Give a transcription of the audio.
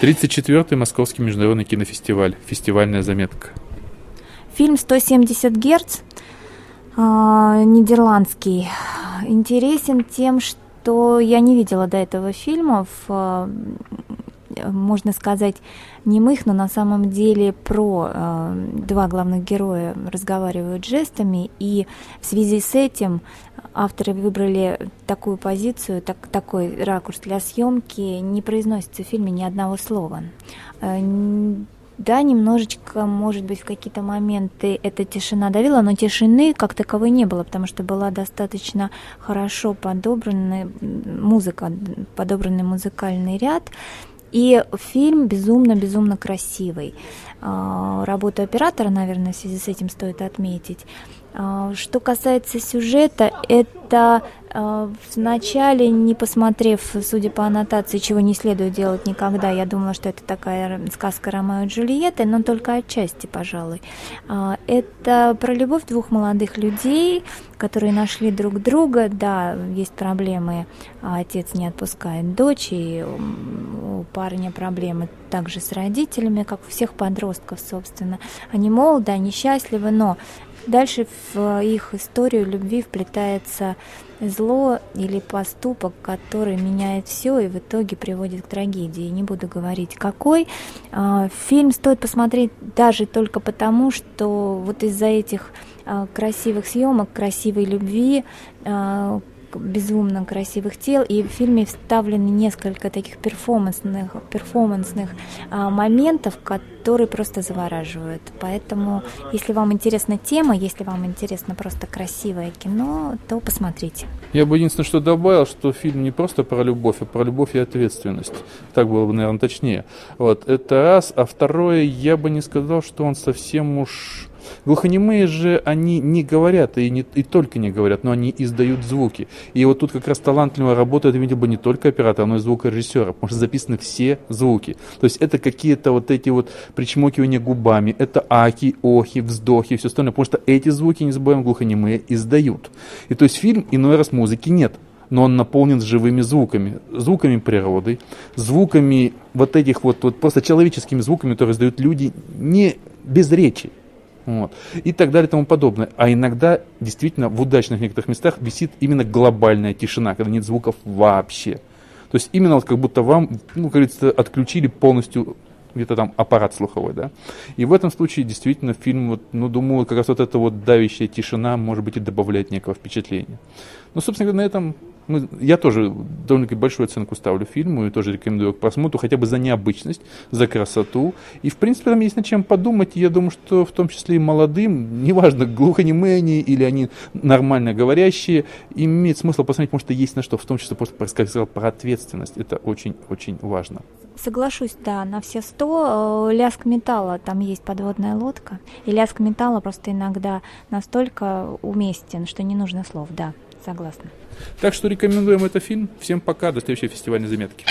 34-й Московский международный кинофестиваль. Фестивальная заметка. Фильм «170 Герц», э, нидерландский, интересен тем, что я не видела до этого фильмов, э, можно сказать, немых, но на самом деле про э, два главных героя разговаривают жестами, и в связи с этим авторы выбрали такую позицию, так, такой ракурс для съемки, не произносится в фильме ни одного слова. Э, да, немножечко, может быть, в какие-то моменты эта тишина давила, но тишины как таковой не было, потому что была достаточно хорошо подобранная музыка, подобранный музыкальный ряд. И фильм безумно-безумно красивый. А, работу оператора, наверное, в связи с этим стоит отметить. А, что касается сюжета, это а, вначале, не посмотрев, судя по аннотации, чего не следует делать никогда, я думала, что это такая сказка Ромео и Джульетты, но только отчасти, пожалуй. А, это про любовь двух молодых людей, которые нашли друг друга. Да, есть проблемы, отец не отпускает дочь, и у парня проблемы также с родителями, как у всех подростков, собственно. Они молоды, они счастливы, но Дальше в их историю любви вплетается зло или поступок, который меняет все и в итоге приводит к трагедии. Не буду говорить какой. А, фильм стоит посмотреть даже только потому, что вот из-за этих а, красивых съемок, красивой любви, а, безумно красивых тел, и в фильме вставлены несколько таких перформансных, перформансных а, моментов, которые просто завораживают. Поэтому, если вам интересна тема, если вам интересно просто красивое кино, то посмотрите. Я бы единственное, что добавил, что фильм не просто про любовь, а про любовь и ответственность. Так было бы, наверное, точнее. Вот, это раз. А второе, я бы не сказал, что он совсем уж Глухонемые же, они не говорят, и, не, и только не говорят, но они издают звуки. И вот тут как раз талантливо работает, видел бы, не только оператор, но и звукорежиссер, потому что записаны все звуки. То есть это какие-то вот эти вот причмокивания губами, это аки, охи, вздохи все остальное, потому что эти звуки, не забываем, глухонемые издают. И то есть фильм иной раз музыки нет, но он наполнен живыми звуками, звуками природы, звуками вот этих вот, вот просто человеческими звуками, которые издают люди не без речи. Вот. И так далее и тому подобное. А иногда действительно в удачных некоторых местах висит именно глобальная тишина, когда нет звуков вообще. То есть именно вот как будто вам, ну, как говорится, отключили полностью где-то там аппарат слуховой, да. И в этом случае действительно фильм, вот, ну, думаю, как раз вот эта вот давящая тишина, может быть, и добавляет некого впечатления. Ну, собственно говоря, на этом мы, я тоже довольно-таки большую оценку ставлю фильму и тоже рекомендую к просмотру, хотя бы за необычность, за красоту. И, в принципе, там есть над чем подумать. Я думаю, что в том числе и молодым, неважно, глухонемые они или они нормально говорящие, имеет смысл посмотреть, потому что есть на что, в том числе, просто, как сказал, про ответственность. Это очень-очень важно. Соглашусь, да, на все сто. Э, лязг металла, там есть подводная лодка. И лязг металла просто иногда настолько уместен, что не нужно слов, да, согласна. Так что рекомендуем этот фильм. Всем пока, до следующей фестивальной заметки.